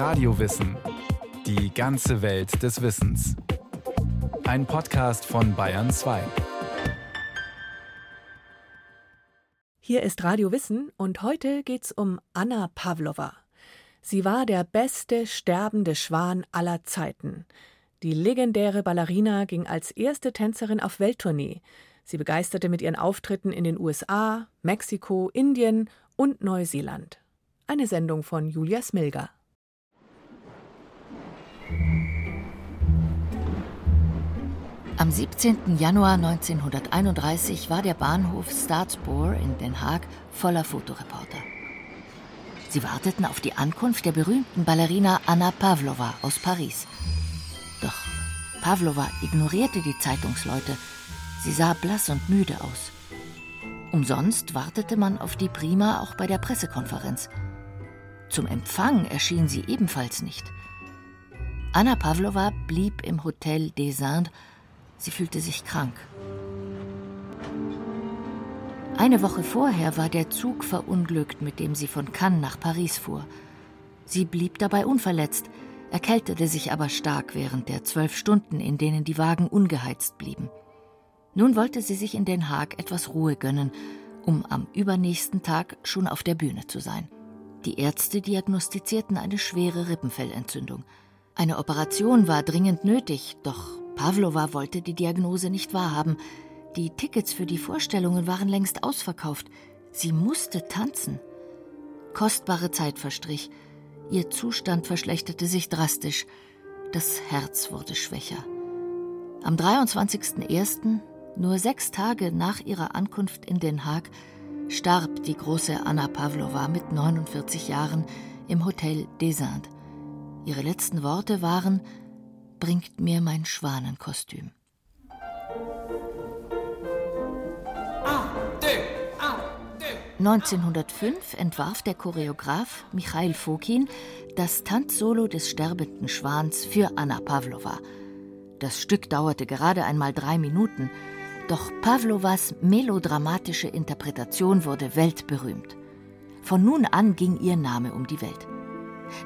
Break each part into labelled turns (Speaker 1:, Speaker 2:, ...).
Speaker 1: Radiowissen. Die ganze Welt des Wissens. Ein Podcast von Bayern 2.
Speaker 2: Hier ist Radio Wissen und heute geht's um Anna Pavlova. Sie war der beste sterbende Schwan aller Zeiten. Die legendäre Ballerina ging als erste Tänzerin auf Welttournee. Sie begeisterte mit ihren Auftritten in den USA, Mexiko, Indien und Neuseeland. Eine Sendung von Julia Smilger.
Speaker 3: Am 17. Januar 1931 war der Bahnhof Staatspoor in Den Haag voller Fotoreporter. Sie warteten auf die Ankunft der berühmten Ballerina Anna Pavlova aus Paris. Doch Pavlova ignorierte die Zeitungsleute. Sie sah blass und müde aus. Umsonst wartete man auf die Prima auch bei der Pressekonferenz. Zum Empfang erschien sie ebenfalls nicht. Anna Pavlova blieb im Hotel des Indes Sie fühlte sich krank. Eine Woche vorher war der Zug verunglückt, mit dem sie von Cannes nach Paris fuhr. Sie blieb dabei unverletzt, erkältete sich aber stark während der zwölf Stunden, in denen die Wagen ungeheizt blieben. Nun wollte sie sich in Den Haag etwas Ruhe gönnen, um am übernächsten Tag schon auf der Bühne zu sein. Die Ärzte diagnostizierten eine schwere Rippenfellentzündung. Eine Operation war dringend nötig, doch Pavlova wollte die Diagnose nicht wahrhaben. Die Tickets für die Vorstellungen waren längst ausverkauft. Sie musste tanzen. Kostbare Zeit verstrich. Ihr Zustand verschlechterte sich drastisch. Das Herz wurde schwächer. Am 23.01., nur sechs Tage nach ihrer Ankunft in Den Haag, starb die große Anna Pavlova mit 49 Jahren im Hotel des Indes. Ihre letzten Worte waren: bringt mir mein Schwanenkostüm. 1905 entwarf der Choreograf Michail Fokin das Tanzsolo des sterbenden Schwans für Anna Pavlova. Das Stück dauerte gerade einmal drei Minuten, doch Pavlovas melodramatische Interpretation wurde weltberühmt. Von nun an ging ihr Name um die Welt.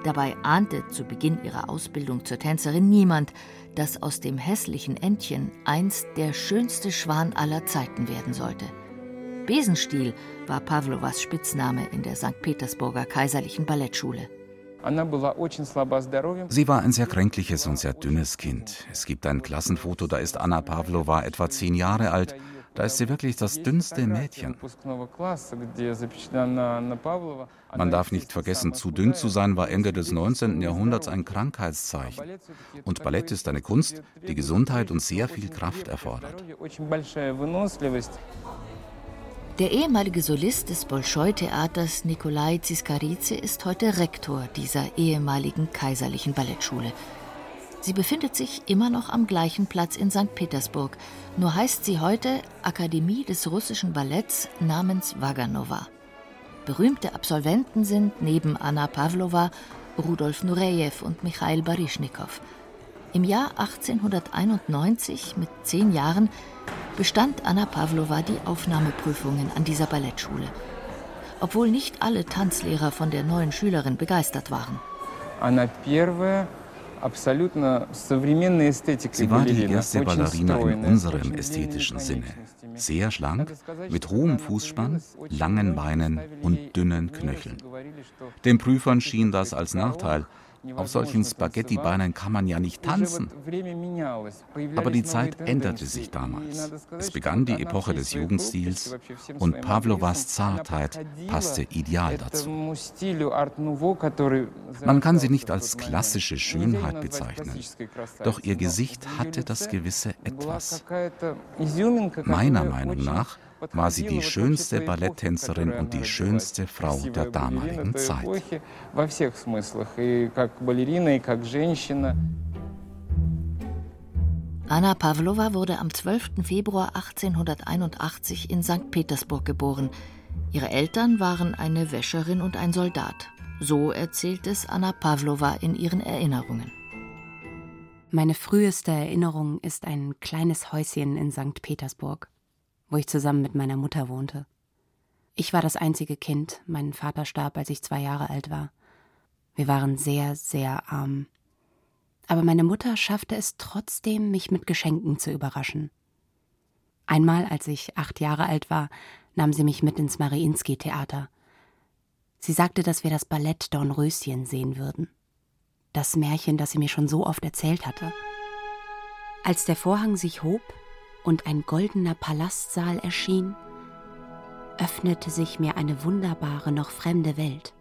Speaker 3: Dabei ahnte zu Beginn ihrer Ausbildung zur Tänzerin niemand, dass aus dem hässlichen Entchen einst der schönste Schwan aller Zeiten werden sollte. Besenstiel war Pavlovas Spitzname in der St. Petersburger Kaiserlichen Ballettschule.
Speaker 4: Sie war ein sehr kränkliches und sehr dünnes Kind. Es gibt ein Klassenfoto, da ist Anna Pavlova etwa zehn Jahre alt da ist sie wirklich das dünnste Mädchen. Man darf nicht vergessen, zu dünn zu sein war Ende des 19. Jahrhunderts ein Krankheitszeichen. Und Ballett ist eine Kunst, die Gesundheit und sehr viel Kraft erfordert.
Speaker 3: Der ehemalige Solist des Bolschoi-Theaters Nikolai Ziskaridze ist heute Rektor dieser ehemaligen kaiserlichen Ballettschule. Sie befindet sich immer noch am gleichen Platz in St. Petersburg, nur heißt sie heute Akademie des russischen Balletts namens Vaganova. Berühmte Absolventen sind neben Anna Pavlova Rudolf Nureyev und Michail Baryschnikow. Im Jahr 1891, mit zehn Jahren, bestand Anna Pavlova die Aufnahmeprüfungen an dieser Ballettschule. Obwohl nicht alle Tanzlehrer von der neuen Schülerin begeistert waren.
Speaker 4: Anna первая Sie war die erste Ballerina in unserem ästhetischen Sinne. Sehr schlank, mit hohem Fußspann, langen Beinen und dünnen Knöcheln. Den Prüfern schien das als Nachteil, auf solchen Spaghetti-Beinen kann man ja nicht tanzen. Aber die Zeit änderte sich damals. Es begann die Epoche des Jugendstils und Pavlovas Zartheit passte ideal dazu. Man kann sie nicht als klassische Schönheit bezeichnen, doch ihr Gesicht hatte das gewisse Etwas. Meiner Meinung nach war sie die schönste Balletttänzerin und die schönste Frau der damaligen Zeit.
Speaker 3: Anna Pavlova wurde am 12. Februar 1881 in St. Petersburg geboren. Ihre Eltern waren eine Wäscherin und ein Soldat. So erzählt es Anna Pavlova in ihren Erinnerungen.
Speaker 5: Meine früheste Erinnerung ist ein kleines Häuschen in St. Petersburg wo ich zusammen mit meiner Mutter wohnte. Ich war das einzige Kind, mein Vater starb, als ich zwei Jahre alt war. Wir waren sehr, sehr arm. Aber meine Mutter schaffte es trotzdem, mich mit Geschenken zu überraschen. Einmal, als ich acht Jahre alt war, nahm sie mich mit ins Mariinski-Theater. Sie sagte, dass wir das Ballett Dornröschen sehen würden. Das Märchen, das sie mir schon so oft erzählt hatte. Als der Vorhang sich hob und ein goldener Palastsaal erschien, öffnete sich mir eine wunderbare, noch fremde Welt.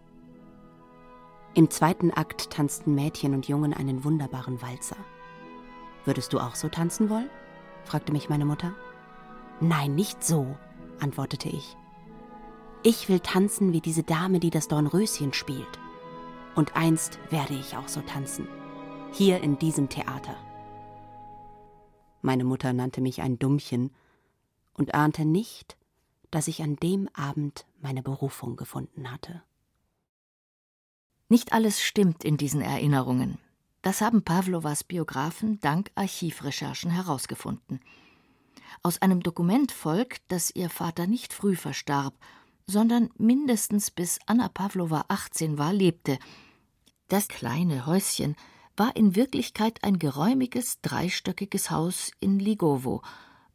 Speaker 5: Im zweiten Akt tanzten Mädchen und Jungen einen wunderbaren Walzer. Würdest du auch so tanzen wollen? fragte mich meine Mutter. Nein, nicht so, antwortete ich. Ich will tanzen wie diese Dame, die das Dornröschen spielt. Und einst werde ich auch so tanzen. Hier in diesem Theater. Meine Mutter nannte mich ein Dummchen und ahnte nicht, dass ich an dem Abend meine Berufung gefunden hatte.
Speaker 3: Nicht alles stimmt in diesen Erinnerungen. Das haben Pavlovas Biografen dank Archivrecherchen herausgefunden. Aus einem Dokument folgt, dass ihr Vater nicht früh verstarb, sondern mindestens bis Anna Pavlova 18 war, lebte. Das kleine Häuschen war in Wirklichkeit ein geräumiges, dreistöckiges Haus in Ligowo,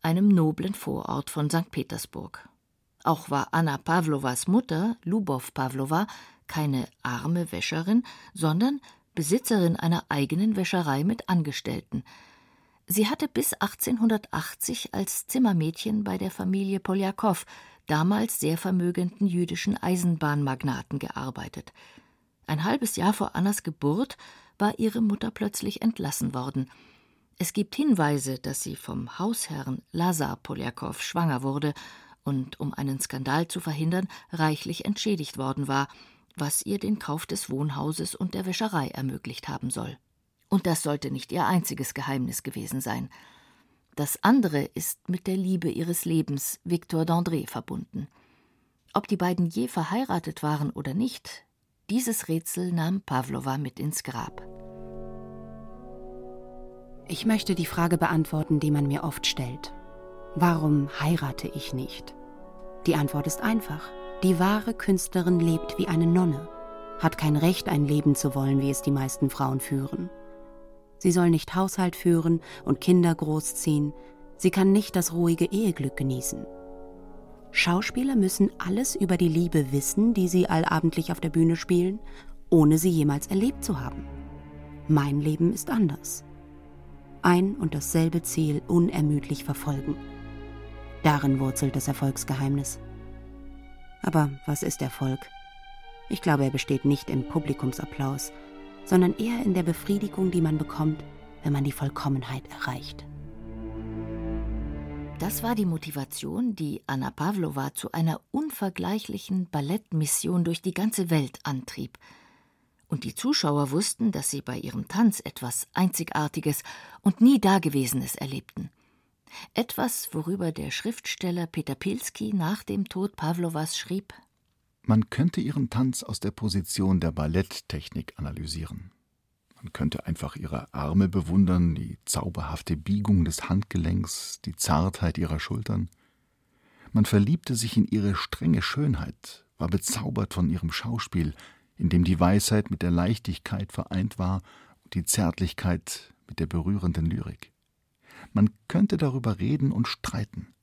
Speaker 3: einem noblen Vorort von St. Petersburg. Auch war Anna Pawlowas Mutter, Lubow Pawlowa, keine arme Wäscherin, sondern Besitzerin einer eigenen Wäscherei mit Angestellten. Sie hatte bis 1880 als Zimmermädchen bei der Familie Poljakow, damals sehr vermögenden jüdischen Eisenbahnmagnaten, gearbeitet. Ein halbes Jahr vor Annas Geburt war ihre Mutter plötzlich entlassen worden. Es gibt Hinweise, dass sie vom Hausherrn Lazar Poljakow schwanger wurde und, um einen Skandal zu verhindern, reichlich entschädigt worden war, was ihr den Kauf des Wohnhauses und der Wäscherei ermöglicht haben soll. Und das sollte nicht ihr einziges Geheimnis gewesen sein. Das andere ist mit der Liebe ihres Lebens, Victor d'André, verbunden. Ob die beiden je verheiratet waren oder nicht, dieses Rätsel nahm Pavlova mit ins Grab.
Speaker 5: Ich möchte die Frage beantworten, die man mir oft stellt. Warum heirate ich nicht? Die Antwort ist einfach. Die wahre Künstlerin lebt wie eine Nonne, hat kein Recht, ein Leben zu wollen, wie es die meisten Frauen führen. Sie soll nicht Haushalt führen und Kinder großziehen, sie kann nicht das ruhige Eheglück genießen. Schauspieler müssen alles über die Liebe wissen, die sie allabendlich auf der Bühne spielen, ohne sie jemals erlebt zu haben. Mein Leben ist anders. Ein und dasselbe Ziel unermüdlich verfolgen. Darin wurzelt das Erfolgsgeheimnis. Aber was ist Erfolg? Ich glaube, er besteht nicht im Publikumsapplaus, sondern eher in der Befriedigung, die man bekommt, wenn man die Vollkommenheit erreicht.
Speaker 3: Das war die Motivation, die Anna Pawlowa zu einer unvergleichlichen Ballettmission durch die ganze Welt antrieb. Und die Zuschauer wussten, dass sie bei ihrem Tanz etwas Einzigartiges und nie Dagewesenes erlebten. Etwas, worüber der Schriftsteller Peter Pilski nach dem Tod Pawlowas schrieb:
Speaker 6: Man könnte ihren Tanz aus der Position der Balletttechnik analysieren. Man könnte einfach ihre Arme bewundern, die zauberhafte Biegung des Handgelenks, die Zartheit ihrer Schultern. Man verliebte sich in ihre strenge Schönheit, war bezaubert von ihrem Schauspiel, in dem die Weisheit mit der Leichtigkeit vereint war und die Zärtlichkeit mit der berührenden Lyrik. Man könnte darüber reden und streiten.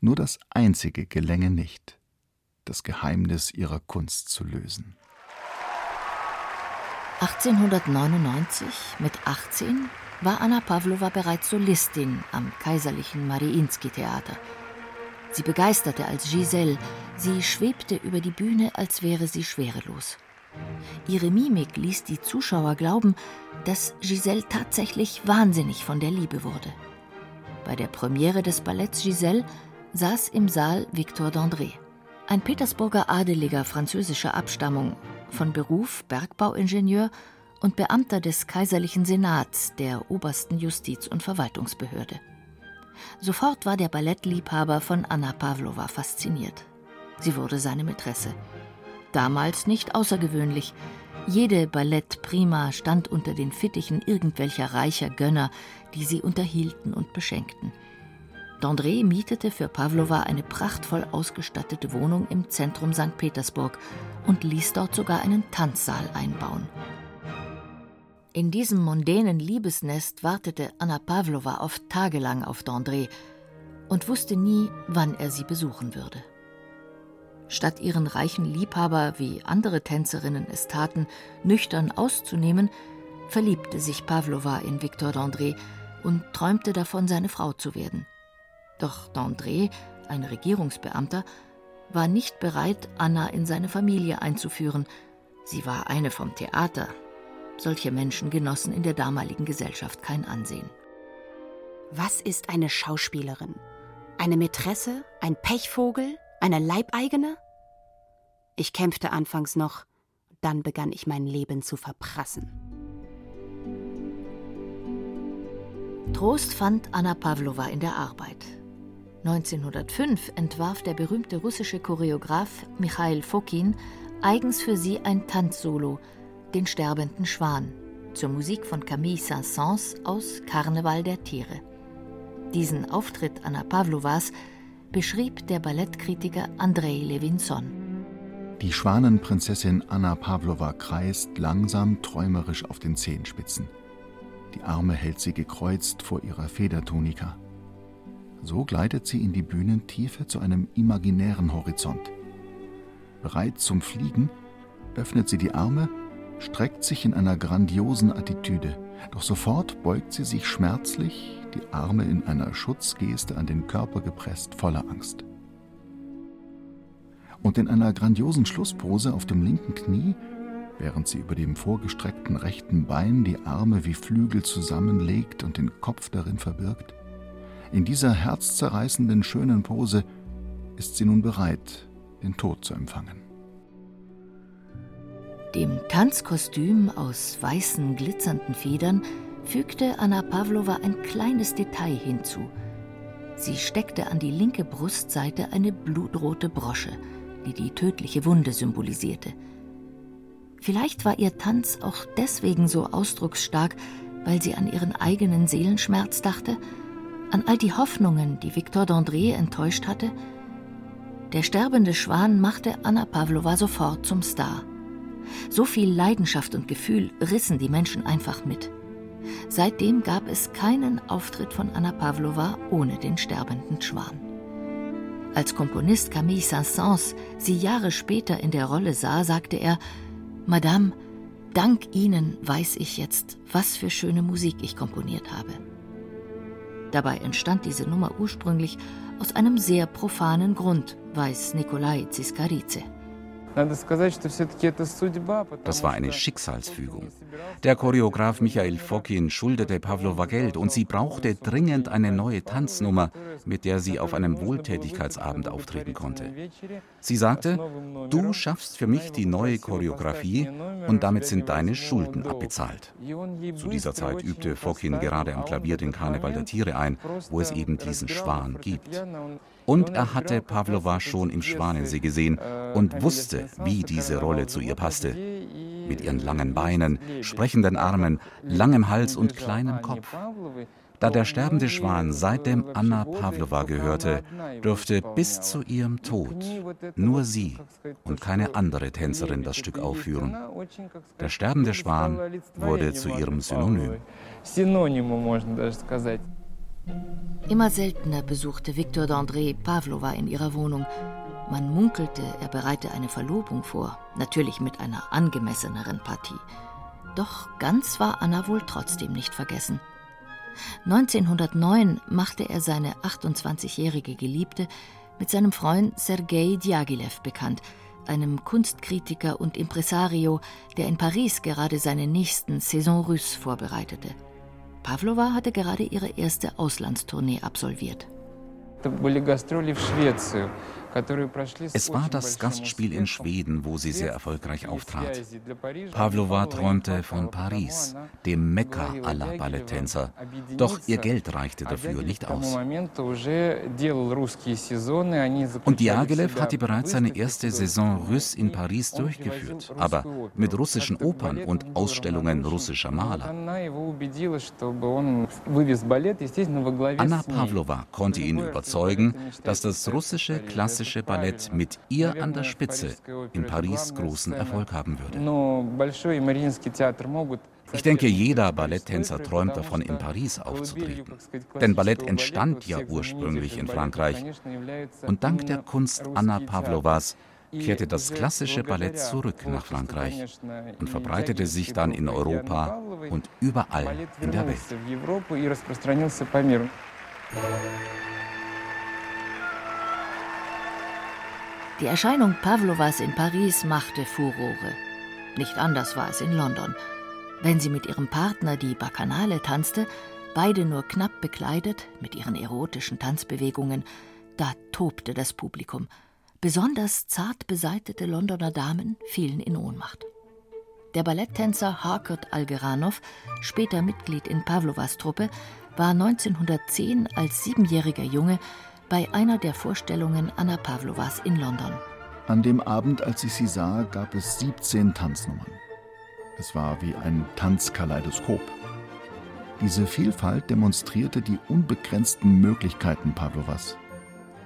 Speaker 6: Nur das Einzige gelänge nicht, das Geheimnis ihrer Kunst zu lösen.
Speaker 3: 1899, mit 18, war Anna Pawlowa bereits Solistin am kaiserlichen Mariinski-Theater. Sie begeisterte als Giselle, sie schwebte über die Bühne, als wäre sie schwerelos. Ihre Mimik ließ die Zuschauer glauben, dass Giselle tatsächlich wahnsinnig von der Liebe wurde. Bei der Premiere des Balletts Giselle saß im Saal Victor d'André, ein Petersburger Adeliger französischer Abstammung, von Beruf Bergbauingenieur und Beamter des Kaiserlichen Senats der obersten Justiz- und Verwaltungsbehörde. Sofort war der Ballettliebhaber von Anna Pawlowa fasziniert. Sie wurde seine Mätresse. Damals nicht außergewöhnlich. Jede Ballettprima stand unter den Fittichen irgendwelcher reicher Gönner, die sie unterhielten und beschenkten. D'André mietete für Pavlova eine prachtvoll ausgestattete Wohnung im Zentrum St. Petersburg und ließ dort sogar einen Tanzsaal einbauen. In diesem mondänen Liebesnest wartete Anna Pavlova oft tagelang auf D'André und wusste nie, wann er sie besuchen würde. Statt ihren reichen Liebhaber, wie andere Tänzerinnen es taten, nüchtern auszunehmen, verliebte sich Pavlova in Victor d'André und träumte davon, seine Frau zu werden. Doch d'André, ein Regierungsbeamter, war nicht bereit, Anna in seine Familie einzuführen. Sie war eine vom Theater. Solche Menschen genossen in der damaligen Gesellschaft kein Ansehen.
Speaker 5: Was ist eine Schauspielerin? Eine Mätresse? Ein Pechvogel? Eine Leibeigene? Ich kämpfte anfangs noch, dann begann ich mein Leben zu verprassen.
Speaker 3: Trost fand Anna Pavlova in der Arbeit. 1905 entwarf der berühmte russische Choreograf Michail Fokin eigens für sie ein Tanzsolo, den sterbenden Schwan, zur Musik von Camille Saint-Saëns aus Karneval der Tiere. Diesen Auftritt Anna Pavlovas beschrieb der Ballettkritiker Andrei Levinson.
Speaker 6: Die Schwanenprinzessin Anna Pavlova kreist langsam träumerisch auf den Zehenspitzen. Die Arme hält sie gekreuzt vor ihrer Federtunika. So gleitet sie in die Bühnentiefe zu einem imaginären Horizont. Bereit zum Fliegen, öffnet sie die Arme, streckt sich in einer grandiosen Attitüde, doch sofort beugt sie sich schmerzlich, die Arme in einer Schutzgeste an den Körper gepresst, voller Angst. Und in einer grandiosen Schlusspose auf dem linken Knie, während sie über dem vorgestreckten rechten Bein die Arme wie Flügel zusammenlegt und den Kopf darin verbirgt, in dieser herzzerreißenden schönen Pose ist sie nun bereit, den Tod zu empfangen.
Speaker 3: Dem Tanzkostüm aus weißen, glitzernden Federn fügte Anna Pavlova ein kleines Detail hinzu. Sie steckte an die linke Brustseite eine blutrote Brosche, die die tödliche Wunde symbolisierte. Vielleicht war ihr Tanz auch deswegen so ausdrucksstark, weil sie an ihren eigenen Seelenschmerz dachte – an all die Hoffnungen, die Victor d'André enttäuscht hatte? Der sterbende Schwan machte Anna Pavlova sofort zum Star. So viel Leidenschaft und Gefühl rissen die Menschen einfach mit. Seitdem gab es keinen Auftritt von Anna Pavlova ohne den sterbenden Schwan. Als Komponist Camille Saint-Saëns sie Jahre später in der Rolle sah, sagte er: Madame, dank Ihnen weiß ich jetzt, was für schöne Musik ich komponiert habe. Dabei entstand diese Nummer ursprünglich aus einem sehr profanen Grund, weiß Nikolai Ziskarice.
Speaker 4: Das war eine Schicksalsfügung. Der Choreograf Michael Fokin schuldete Pavlova Geld und sie brauchte dringend eine neue Tanznummer, mit der sie auf einem Wohltätigkeitsabend auftreten konnte. Sie sagte, du schaffst für mich die neue Choreografie und damit sind deine Schulden abbezahlt. Zu dieser Zeit übte Fokin gerade am Klavier den Karneval der Tiere ein, wo es eben diesen Schwan gibt. Und er hatte Pavlova schon im Schwanensee gesehen und wusste, wie diese Rolle zu ihr passte. Mit ihren langen Beinen, sprechenden Armen, langem Hals und kleinem Kopf. Da der sterbende Schwan seitdem Anna Pavlova gehörte, durfte bis zu ihrem Tod nur sie und keine andere Tänzerin das Stück aufführen. Der sterbende Schwan wurde zu ihrem Synonym.
Speaker 3: Immer seltener besuchte Victor d'André Pavlova in ihrer Wohnung. Man munkelte, er bereite eine Verlobung vor, natürlich mit einer angemesseneren Partie. Doch ganz war Anna wohl trotzdem nicht vergessen. 1909 machte er seine 28-jährige Geliebte mit seinem Freund Sergei Diaghilev bekannt, einem Kunstkritiker und Impresario, der in Paris gerade seine nächsten Saison Russe vorbereitete. Pavlova hatte gerade ihre erste Auslandstournee absolviert.
Speaker 4: Es war das Gastspiel in Schweden, wo sie sehr erfolgreich auftrat. Pavlova träumte von Paris, dem Mekka aller Balletttänzer. Doch ihr Geld reichte dafür nicht aus. Und Diaghilev hatte bereits seine erste Saison Russe in Paris durchgeführt, aber mit russischen Opern und Ausstellungen russischer Maler. Anna Pavlova konnte ihn überzeugen, dass das russische klassische Ballett mit ihr an der Spitze in Paris großen Erfolg haben würde. Ich denke, jeder Balletttänzer träumt davon, in Paris aufzutreten. Denn Ballett entstand ja ursprünglich in Frankreich. Und dank der Kunst Anna Pavlovas kehrte das klassische Ballett zurück nach Frankreich und verbreitete sich dann in Europa und überall in der Welt.
Speaker 3: Die Erscheinung Pavlovas in Paris machte Furore. Nicht anders war es in London. Wenn sie mit ihrem Partner die Bacchanale tanzte, beide nur knapp bekleidet, mit ihren erotischen Tanzbewegungen, da tobte das Publikum. Besonders zart beseitete Londoner Damen fielen in Ohnmacht. Der Balletttänzer Harkert Algeranov, später Mitglied in Pavlovas Truppe, war 1910 als siebenjähriger Junge bei einer der Vorstellungen Anna Pavlovas in London.
Speaker 6: An dem Abend, als ich sie sah, gab es 17 Tanznummern. Es war wie ein Tanzkaleidoskop. Diese Vielfalt demonstrierte die unbegrenzten Möglichkeiten Pavlovas.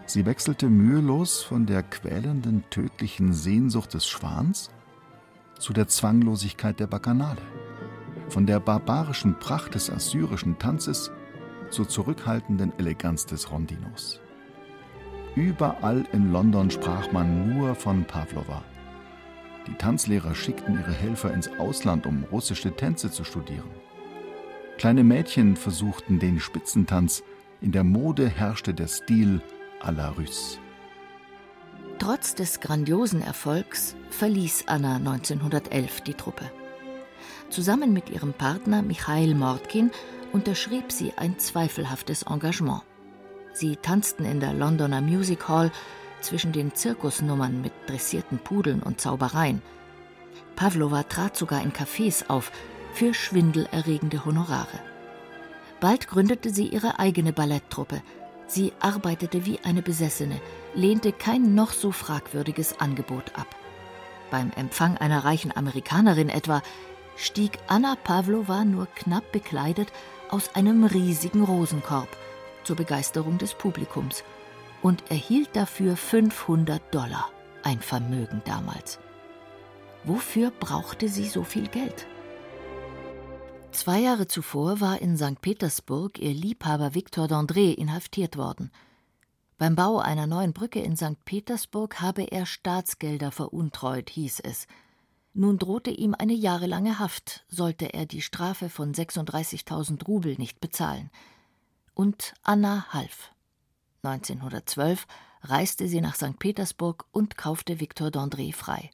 Speaker 6: Sie wechselte mühelos von der quälenden, tödlichen Sehnsucht des Schwans zu der Zwanglosigkeit der Bacchanale, von der barbarischen Pracht des assyrischen Tanzes zur zurückhaltenden Eleganz des Rondinos. Überall in London sprach man nur von Pavlova. Die Tanzlehrer schickten ihre Helfer ins Ausland, um russische Tänze zu studieren. Kleine Mädchen versuchten den Spitzentanz, in der Mode herrschte der Stil à la Russe.
Speaker 3: Trotz des grandiosen Erfolgs verließ Anna 1911 die Truppe. Zusammen mit ihrem Partner Michail Mordkin unterschrieb sie ein zweifelhaftes Engagement. Sie tanzten in der Londoner Music Hall zwischen den Zirkusnummern mit dressierten Pudeln und Zaubereien. Pavlova trat sogar in Cafés auf für schwindelerregende Honorare. Bald gründete sie ihre eigene Balletttruppe, Sie arbeitete wie eine Besessene, lehnte kein noch so fragwürdiges Angebot ab. Beim Empfang einer reichen Amerikanerin etwa stieg Anna Pavlova nur knapp bekleidet aus einem riesigen Rosenkorb zur Begeisterung des Publikums und erhielt dafür 500 Dollar, ein Vermögen damals. Wofür brauchte sie so viel Geld? Zwei Jahre zuvor war in St. Petersburg ihr Liebhaber Viktor Dandré inhaftiert worden. Beim Bau einer neuen Brücke in St. Petersburg habe er Staatsgelder veruntreut, hieß es. Nun drohte ihm eine jahrelange Haft, sollte er die Strafe von 36.000 Rubel nicht bezahlen. Und Anna half. 1912 reiste sie nach St. Petersburg und kaufte Viktor Dandré frei.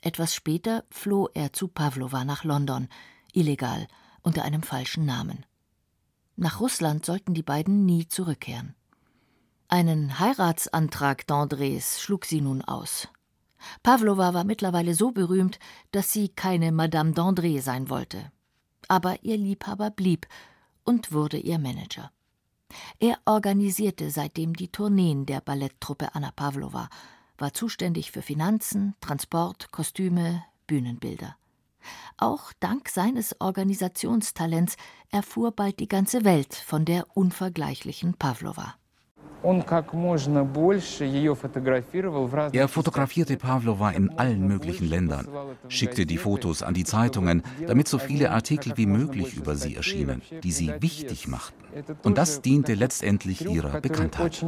Speaker 3: Etwas später floh er zu Pavlova nach London – illegal, unter einem falschen Namen. Nach Russland sollten die beiden nie zurückkehren. Einen Heiratsantrag d'Andrés schlug sie nun aus. Pavlova war mittlerweile so berühmt, dass sie keine Madame d'André sein wollte. Aber ihr Liebhaber blieb und wurde ihr Manager. Er organisierte seitdem die Tourneen der Balletttruppe Anna Pavlova, war zuständig für Finanzen, Transport, Kostüme, Bühnenbilder. Auch dank seines Organisationstalents erfuhr bald die ganze Welt von der unvergleichlichen Pavlova.
Speaker 4: Er fotografierte Pavlova in allen möglichen Ländern, schickte die Fotos an die Zeitungen, damit so viele Artikel wie möglich über sie erschienen, die sie wichtig machten. Und das diente letztendlich ihrer Bekanntheit.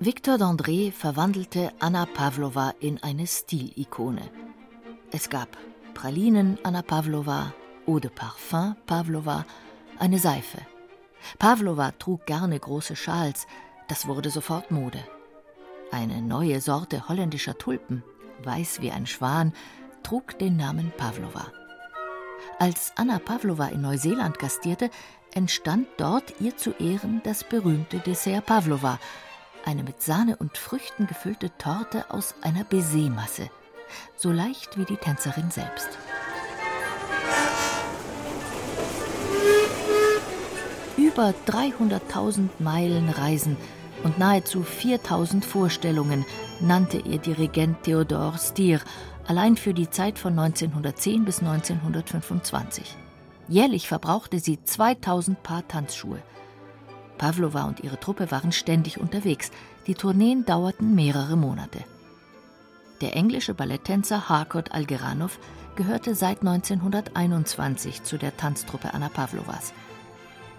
Speaker 3: Victor d'André verwandelte Anna Pavlova in eine Stilikone. Es gab Pralinen Anna Pavlova, Eau de Parfum Pavlova, eine Seife. Pavlova trug gerne große Schals, das wurde sofort Mode. Eine neue Sorte holländischer Tulpen, weiß wie ein Schwan, trug den Namen Pavlova. Als Anna Pavlova in Neuseeland gastierte, entstand dort ihr zu Ehren das berühmte Dessert Pavlova, eine mit Sahne und Früchten gefüllte Torte aus einer Baisermasse, so leicht wie die Tänzerin selbst. Über 300.000 Meilen Reisen und nahezu 4000 Vorstellungen nannte ihr Dirigent Theodor Stier allein für die Zeit von 1910 bis 1925. Jährlich verbrauchte sie 2000 Paar Tanzschuhe. Pavlova und ihre Truppe waren ständig unterwegs. Die Tourneen dauerten mehrere Monate. Der englische Balletttänzer Harcourt Algeranov gehörte seit 1921 zu der Tanztruppe Anna Pavlovas.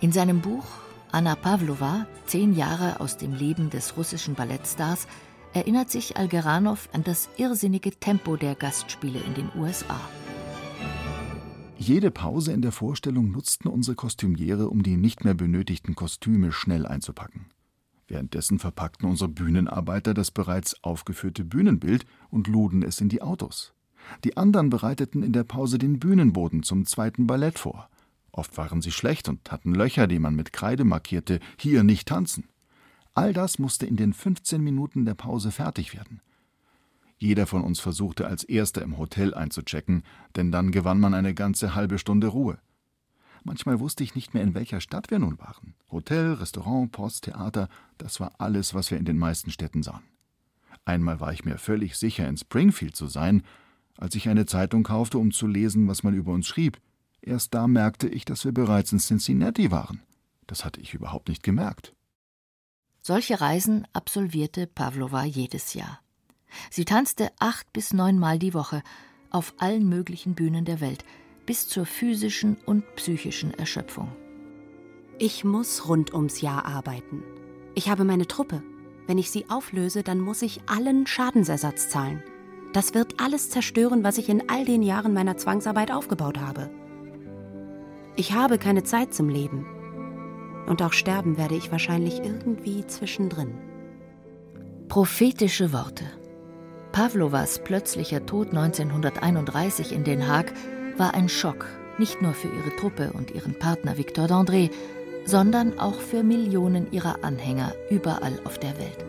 Speaker 3: In seinem Buch Anna Pavlova, zehn Jahre aus dem Leben des russischen Ballettstars, erinnert sich Algeranov an das irrsinnige Tempo der Gastspiele in den USA.
Speaker 6: Jede Pause in der Vorstellung nutzten unsere Kostümiere, um die nicht mehr benötigten Kostüme schnell einzupacken. Währenddessen verpackten unsere Bühnenarbeiter das bereits aufgeführte Bühnenbild und luden es in die Autos. Die anderen bereiteten in der Pause den Bühnenboden zum zweiten Ballett vor. Oft waren sie schlecht und hatten Löcher, die man mit Kreide markierte, hier nicht tanzen. All das musste in den 15 Minuten der Pause fertig werden. Jeder von uns versuchte als erster im Hotel einzuchecken, denn dann gewann man eine ganze halbe Stunde Ruhe. Manchmal wusste ich nicht mehr, in welcher Stadt wir nun waren. Hotel, Restaurant, Post, Theater, das war alles, was wir in den meisten Städten sahen. Einmal war ich mir völlig sicher, in Springfield zu sein, als ich eine Zeitung kaufte, um zu lesen, was man über uns schrieb. Erst da merkte ich, dass wir bereits in Cincinnati waren. Das hatte ich überhaupt nicht gemerkt.
Speaker 3: Solche Reisen absolvierte Pavlova jedes Jahr. Sie tanzte acht bis neunmal die Woche auf allen möglichen Bühnen der Welt, bis zur physischen und psychischen Erschöpfung.
Speaker 5: Ich muss rund ums Jahr arbeiten. Ich habe meine Truppe. Wenn ich sie auflöse, dann muss ich allen Schadensersatz zahlen. Das wird alles zerstören, was ich in all den Jahren meiner Zwangsarbeit aufgebaut habe. Ich habe keine Zeit zum Leben. Und auch sterben werde ich wahrscheinlich irgendwie zwischendrin.
Speaker 3: Prophetische Worte. Pavlovas plötzlicher Tod 1931 in Den Haag war ein Schock, nicht nur für ihre Truppe und ihren Partner Victor d'André, sondern auch für Millionen ihrer Anhänger überall auf der Welt.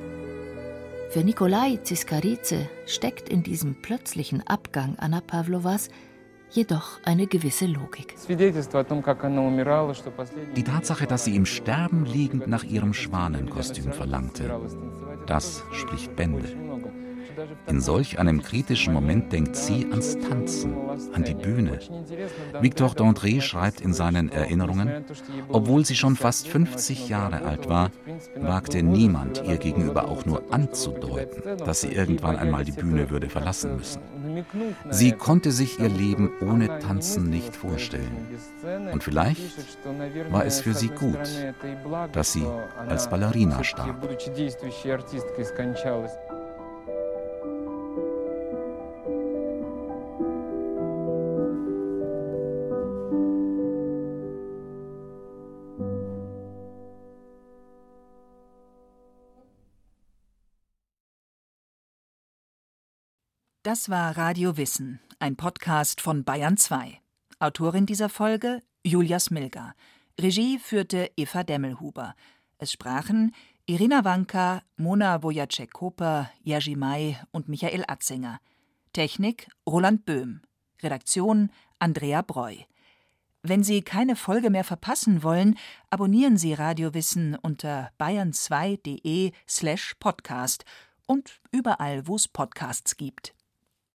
Speaker 3: Für Nikolai Ziskarice steckt in diesem plötzlichen Abgang Anna Pavlovas jedoch eine gewisse Logik.
Speaker 4: Die Tatsache, dass sie im Sterben liegend nach ihrem Schwanenkostüm verlangte, das spricht Bände. In solch einem kritischen Moment denkt sie ans Tanzen, an die Bühne. Victor d'André schreibt in seinen Erinnerungen, obwohl sie schon fast 50 Jahre alt war, wagte niemand ihr gegenüber auch nur anzudeuten, dass sie irgendwann einmal die Bühne würde verlassen müssen. Sie konnte sich ihr Leben ohne Tanzen nicht vorstellen. Und vielleicht war es für sie gut, dass sie als Ballerina starb.
Speaker 2: Das war Radio Wissen, ein Podcast von Bayern 2. Autorin dieser Folge Julia Smilga. Regie führte Eva Demmelhuber. Es sprachen Irina Wanka, Mona Wojacek-Koper, Jerzy May und Michael Atzinger. Technik Roland Böhm. Redaktion Andrea Breu. Wenn Sie keine Folge mehr verpassen wollen, abonnieren Sie Radio Wissen unter bayern2.de slash podcast und überall, wo es Podcasts gibt.